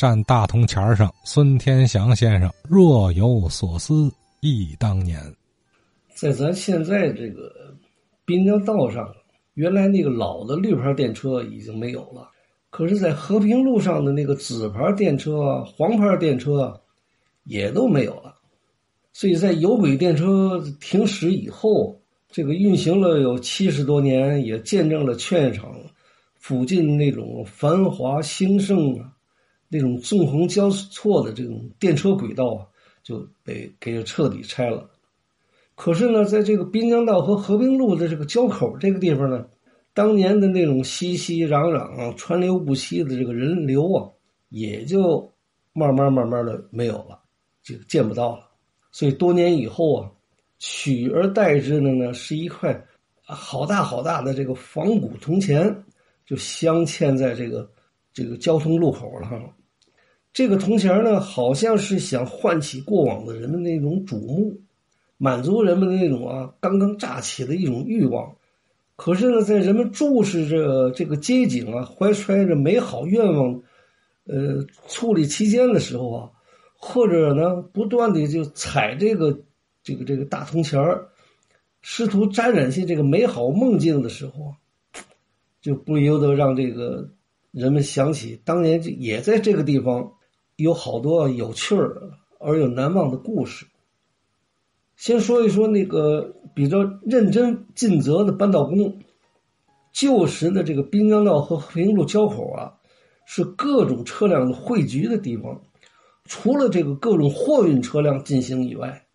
站大铜钱上，孙天祥先生若有所思忆当年。在咱现在这个滨江道上，原来那个老的绿牌电车已经没有了，可是，在和平路上的那个紫牌电车、黄牌电车也都没有了。所以在有轨电车停驶以后，这个运行了有七十多年，也见证了劝业场附近那种繁华兴盛啊，那种纵横交错的这种电车轨道啊，就被给彻底拆了。可是呢，在这个滨江道和和平路的这个交口这个地方呢，当年的那种熙熙攘攘、川流不息的这个人流啊，也就慢慢慢慢的没有了，就见不到了。所以多年以后啊，取而代之的呢，是一块好大好大的这个仿古铜钱，就镶嵌在这个这个交通路口了。这个铜钱呢，好像是想唤起过往的人们那种瞩目。满足人们的那种啊刚刚乍起的一种欲望，可是呢，在人们注视着这个街景啊，怀揣着美好愿望，呃，矗立期间的时候啊，或者呢，不断的就踩这个这个这个大铜钱儿，试图沾染些这个美好梦境的时候啊，就不由得让这个人们想起当年也在这个地方有好多有趣儿而又难忘的故事。先说一说那个比较认真尽责的扳道工。旧时的这个滨江道和和平路交口啊，是各种车辆的汇聚的地方。除了这个各种货运车辆进行以外，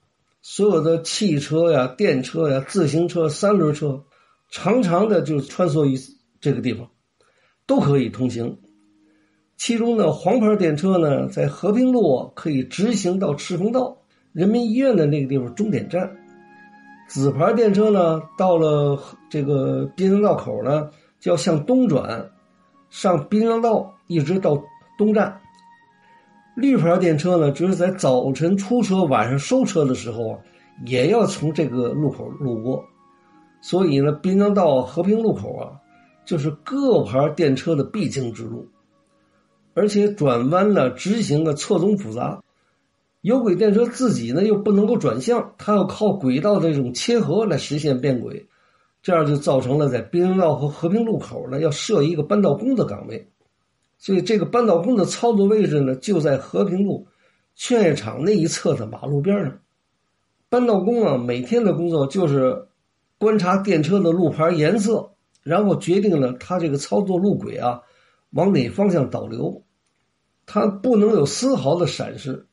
所有的汽车呀、电车呀、自行车、三轮车，常常的就穿梭于这个地方，都可以通行。其中呢，黄牌电车呢，在和平路可以直行到赤峰道。人民医院的那个地方终点站，紫牌电车呢，到了这个滨江道口呢，就要向东转，上滨江道一直到东站。绿牌电车呢，只是在早晨出车、晚上收车的时候啊，也要从这个路口路过。所以呢，滨江道和平路口啊，就是各牌电车的必经之路，而且转弯呢、直行的错综复杂。有轨电车自己呢又不能够转向，它要靠轨道的这种切合来实现变轨，这样就造成了在滨江道和和平路口呢要设一个扳道工的岗位，所以这个扳道工的操作位置呢就在和平路劝业场那一侧的马路边上。扳道工啊每天的工作就是观察电车的路牌颜色，然后决定了他这个操作路轨啊往哪方向导流，它不能有丝毫的闪失。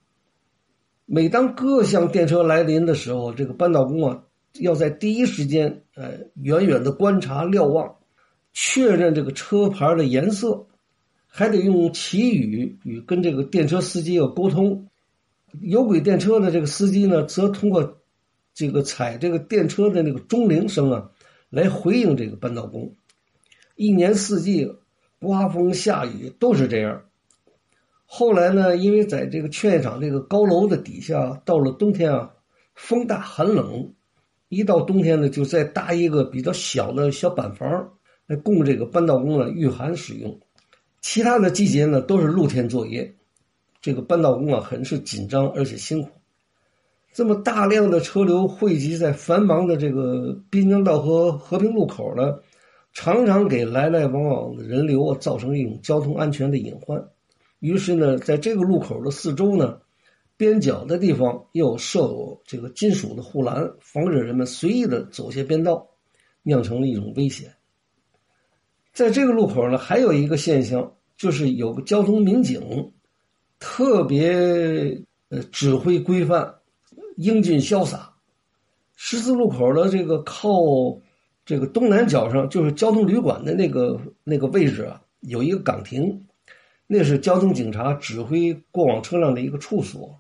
每当各项电车来临的时候，这个扳道工啊，要在第一时间，呃，远远的观察瞭望，确认这个车牌的颜色，还得用祈语与跟这个电车司机要沟通。有轨电车的这个司机呢，则通过这个踩这个电车的那个钟铃声啊，来回应这个扳道工。一年四季，刮风下雨都是这样。后来呢，因为在这个劝业场这个高楼的底下，到了冬天啊，风大寒冷，一到冬天呢，就再搭一个比较小的小板房来供这个扳道工呢御寒使用。其他的季节呢，都是露天作业。这个扳道工啊，很是紧张而且辛苦。这么大量的车流汇集在繁忙的这个滨江道和和平路口呢，常常给来来往往的人流啊造成一种交通安全的隐患。于是呢，在这个路口的四周呢，边角的地方又设有这个金属的护栏，防止人们随意的走下边道，酿成了一种危险。在这个路口呢，还有一个现象，就是有个交通民警，特别呃指挥规范，英俊潇洒。十字路口的这个靠这个东南角上，就是交通旅馆的那个那个位置啊，有一个岗亭。那是交通警察指挥过往车辆的一个处所，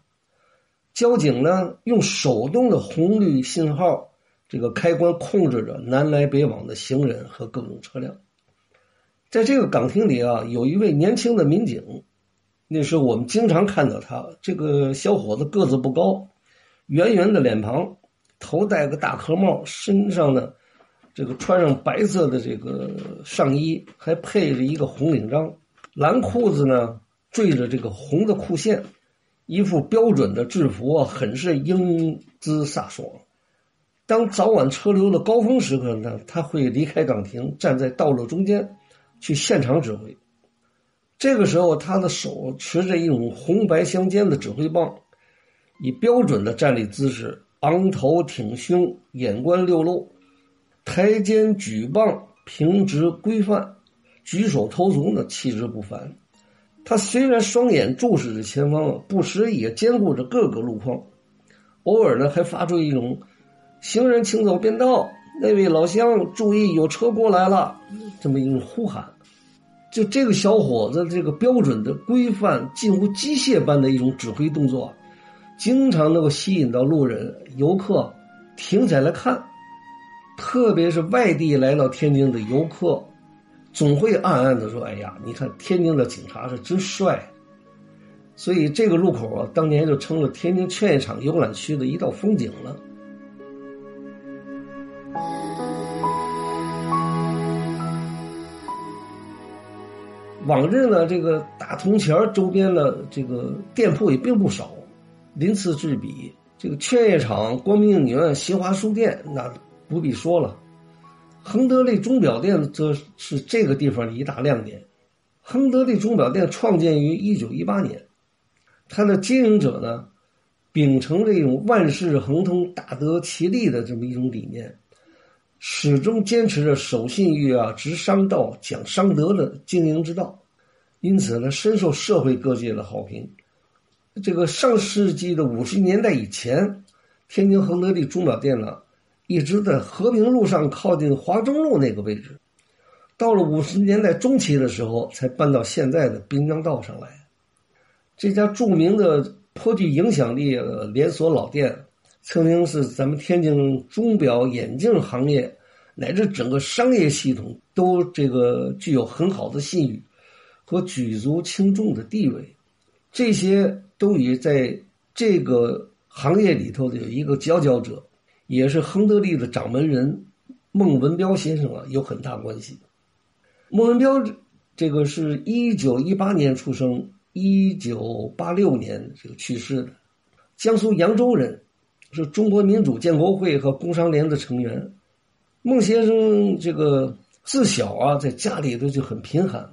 交警呢用手动的红绿信号这个开关控制着南来北往的行人和各种车辆。在这个岗亭里啊，有一位年轻的民警，那时候我们经常看到他。这个小伙子个子不高，圆圆的脸庞，头戴个大壳帽，身上呢这个穿上白色的这个上衣，还配着一个红领章。蓝裤子呢，缀着这个红的裤线，一副标准的制服啊，很是英姿飒爽。当早晚车流的高峰时刻呢，他会离开岗亭，站在道路中间，去现场指挥。这个时候，他的手持着一种红白相间的指挥棒，以标准的站立姿势，昂头挺胸，眼观六路，抬肩举棒，平直规范，举手投足呢气质不凡。他虽然双眼注视着前方，不时也兼顾着各个路况，偶尔呢还发出一种。行人请走便道，那位老乡注意，有车过来了。这么一种呼喊，就这个小伙子这个标准的、规范、近乎机械般的一种指挥动作，经常能够吸引到路人、游客停下来看。特别是外地来到天津的游客，总会暗暗的说：“哎呀，你看天津的警察是真帅。”所以这个路口啊，当年就成了天津劝业场游览区的一道风景了。往日呢，这个大铜钱周边的这个店铺也并不少，鳞次栉比。这个劝业场、光明影院、新华书店，那不必说了。亨德利钟表店则是这个地方的一大亮点。亨德利钟表店创建于一九一八年，它的经营者呢，秉承这种万事亨通、大得其利的这么一种理念。始终坚持着守信誉啊、执商道、讲商德的经营之道，因此呢，深受社会各界的好评。这个上世纪的五十年代以前，天津恒德利钟表店呢，一直在和平路上靠近华中路那个位置。到了五十年代中期的时候，才搬到现在的滨江道上来。这家著名的、颇具影响力的连锁老店。曾经是咱们天津钟表眼镜行业乃至整个商业系统都这个具有很好的信誉和举足轻重的地位，这些都与在这个行业里头的有一个佼佼者，也是亨德利的掌门人孟文彪先生啊有很大关系。孟文彪这个是一九一八年出生，一九八六年这个去世的，江苏扬州人。是中国民主建国会和工商联的成员，孟先生这个自小啊，在家里头就很贫寒，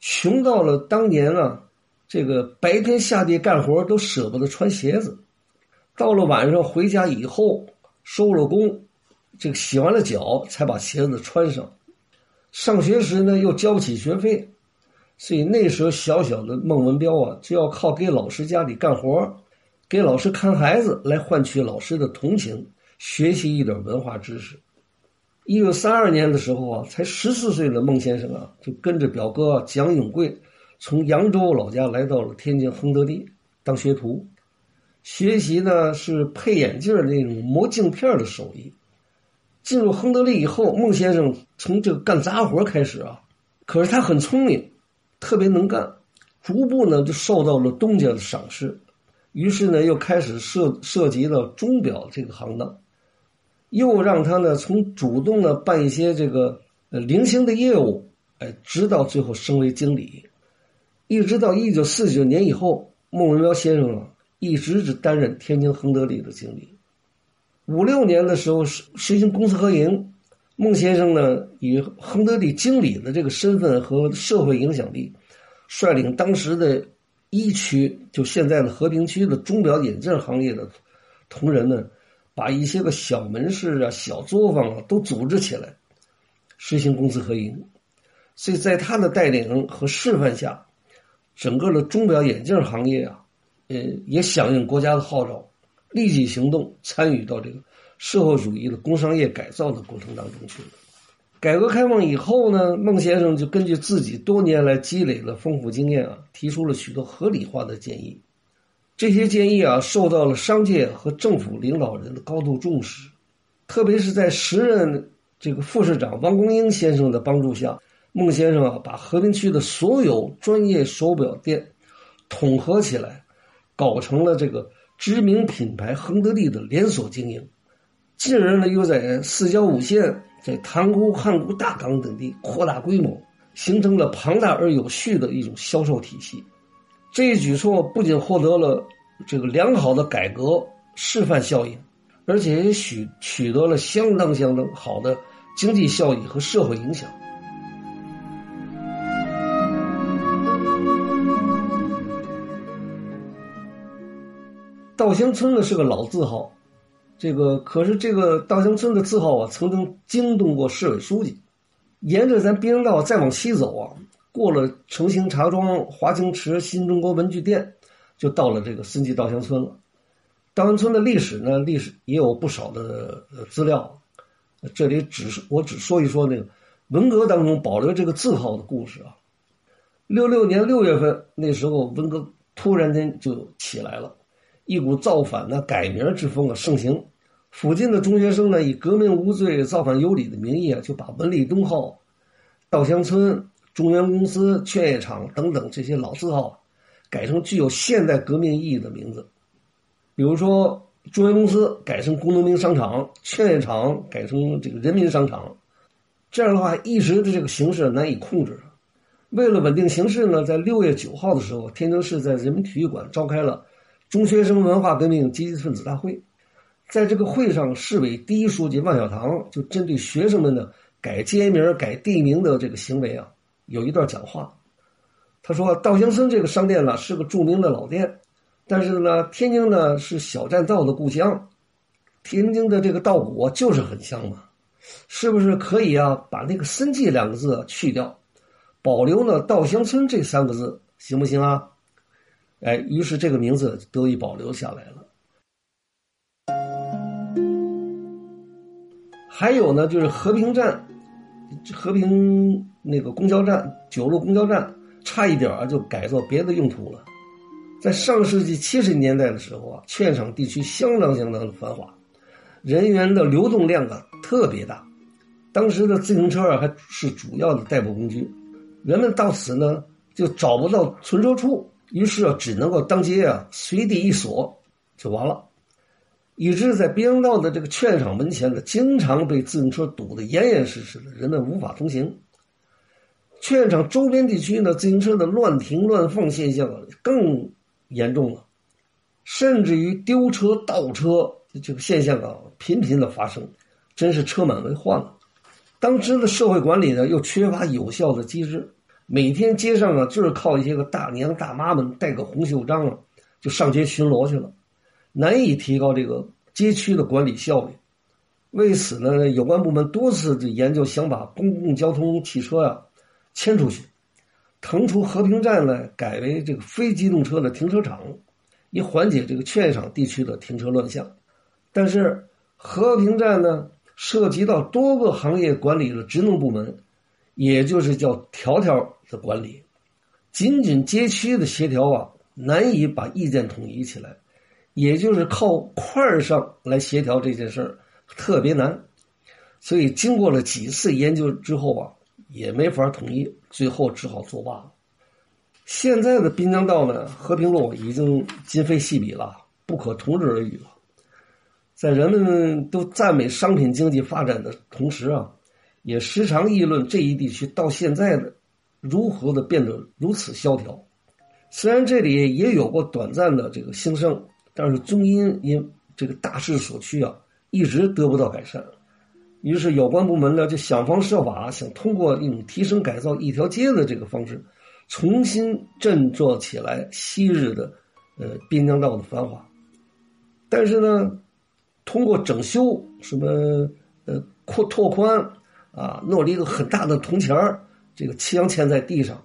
穷到了当年啊，这个白天下地干活都舍不得穿鞋子，到了晚上回家以后收了工，这个洗完了脚才把鞋子穿上。上学时呢，又交不起学费，所以那时候小小的孟文彪啊，就要靠给老师家里干活。给老师看孩子来换取老师的同情，学习一点文化知识。一九三二年的时候啊，才十四岁的孟先生啊，就跟着表哥蒋永贵从扬州老家来到了天津亨德利当学徒，学习呢是配眼镜那种磨镜片的手艺。进入亨德利以后，孟先生从这个干杂活开始啊，可是他很聪明，特别能干，逐步呢就受到了东家的赏识。于是呢，又开始涉涉及到钟表这个行当，又让他呢从主动的办一些这个呃零星的业务，哎，直到最后升为经理，一直到一九四九年以后，孟文彪先生啊一直只担任天津恒德里的经理。五六年的时候实实行公私合营，孟先生呢以恒德里经理的这个身份和社会影响力，率领当时的。一区就现在的和平区的钟表眼镜行业的同仁们，把一些个小门市啊、小作坊啊都组织起来，实行公私合营。所以在他的带领和示范下，整个的钟表眼镜行业啊，呃，也响应国家的号召，立即行动，参与到这个社会主义的工商业改造的过程当中去了。改革开放以后呢，孟先生就根据自己多年来积累的丰富经验啊，提出了许多合理化的建议。这些建议啊，受到了商界和政府领导人的高度重视。特别是在时任这个副市长王公英先生的帮助下，孟先生啊，把和平区的所有专业手表店统合起来，搞成了这个知名品牌亨德利的连锁经营。进而呢，又在四郊五县。在塘沽、汉沽、大港等地扩大规模，形成了庞大而有序的一种销售体系。这一举措不仅获得了这个良好的改革示范效应，而且也取取得了相当相当好的经济效益和社会影响。稻香村呢是个老字号，这个可是这个稻香村的字号啊，曾经惊动过市委书记。沿着咱滨江道再往西走啊。过了诚兴茶庄、华清池、新中国文具店，就到了这个孙记稻香村了。稻香村的历史呢，历史也有不少的资料。这里只是我只说一说那个文革当中保留这个字号的故事啊。六六年六月份，那时候文革突然间就起来了，一股造反的、改名之风啊盛行。附近的中学生呢，以革命无罪、造反有理的名义啊，就把文理东号、稻香村。中原公司、劝业场等等这些老字号，改成具有现代革命意义的名字，比如说中原公司改成工农兵商场，劝业场改成这个人民商场。这样的话，一直的这个形势难以控制。为了稳定形势呢，在六月九号的时候，天津市在人民体育馆召开了中学生文化革命积极分子大会。在这个会上，市委第一书记万小堂就针对学生们的改街名、改地名的这个行为啊。有一段讲话，他说：“稻香村这个商店呢是个著名的老店，但是呢，天津呢是小栈道的故乡，天津的这个稻谷就是很香嘛，是不是可以啊？把那个‘森记’两个字去掉，保留呢稻香村这三个字，行不行啊？”哎，于是这个名字得以保留下来了。还有呢，就是和平站。和平那个公交站九路公交站差一点啊，就改做别的用途了。在上世纪七十年代的时候啊，劝场地区相当相当的繁华，人员的流动量啊特别大。当时的自行车啊还是主要的代步工具，人们到此呢就找不到存车处，于是啊只能够当街啊随地一锁就完了。以致在滨江道的这个劝业场门前呢，经常被自行车堵得严严实实的，人们无法通行。劝场周边地区呢，自行车的乱停乱放现象啊更严重了，甚至于丢车倒车这个现象啊，频频的发生，真是车满为患了。当时的社会管理呢，又缺乏有效的机制，每天街上啊，就是靠一些个大娘大妈们带个红袖章啊，就上街巡逻去了。难以提高这个街区的管理效率，为此呢，有关部门多次就研究，想把公共交通汽车呀迁出去，腾出和平站呢，改为这个非机动车的停车场，以缓解这个劝业场地区的停车乱象。但是和平站呢，涉及到多个行业管理的职能部门，也就是叫条条的管理，仅仅街区的协调啊，难以把意见统一起来。也就是靠块上来协调这件事儿，特别难，所以经过了几次研究之后啊，也没法统一，最后只好作罢了。现在的滨江道呢，和平路已经今非昔比了，不可同日而语了。在人们都赞美商品经济发展的同时啊，也时常议论这一地区到现在的如何的变得如此萧条。虽然这里也有过短暂的这个兴盛。但是终因因这个大势所趋啊，一直得不到改善。于是有关部门呢就想方设法，想通过一种提升改造一条街的这个方式，重新振作起来昔日的呃滨江道的繁华。但是呢，通过整修什么呃扩拓宽啊，弄了一个很大的铜钱儿，这个镶嵌在地上。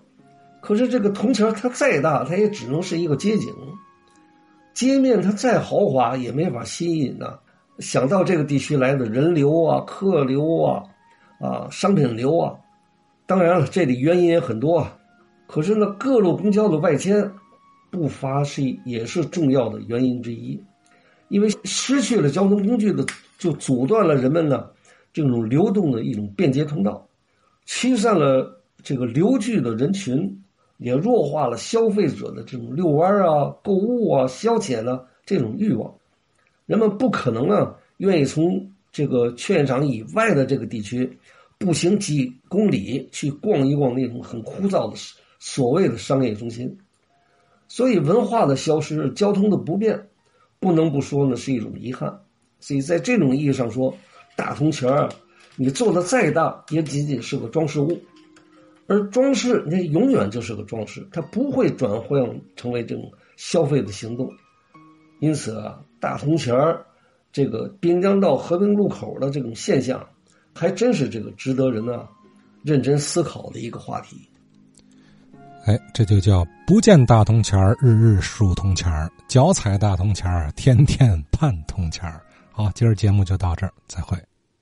可是这个铜钱它再大，它也只能是一个街景。街面它再豪华也没法吸引呐，想到这个地区来的人流啊、客流啊、啊商品流啊，当然了，这里原因也很多啊。可是呢，各路公交的外迁，不乏是也是重要的原因之一，因为失去了交通工具的，就阻断了人们呢这种流动的一种便捷通道，驱散了这个流聚的人群。也弱化了消费者的这种遛弯啊、购物啊、消遣呢这种欲望，人们不可能啊愿意从这个劝业场以外的这个地区步行几公里去逛一逛那种很枯燥的所谓的商业中心，所以文化的消失、交通的不便，不能不说呢是一种遗憾。所以在这种意义上说，大铜钱儿你做的再大，也仅仅是个装饰物。而装饰，那永远就是个装饰，它不会转换成为这种消费的行动。因此啊，大铜钱儿这个滨江道和平路口的这种现象，还真是这个值得人呢认真思考的一个话题。哎，这就叫不见大铜钱儿，日日数铜钱儿；脚踩大铜钱儿，天天盼铜钱儿。好，今儿节目就到这儿，再会。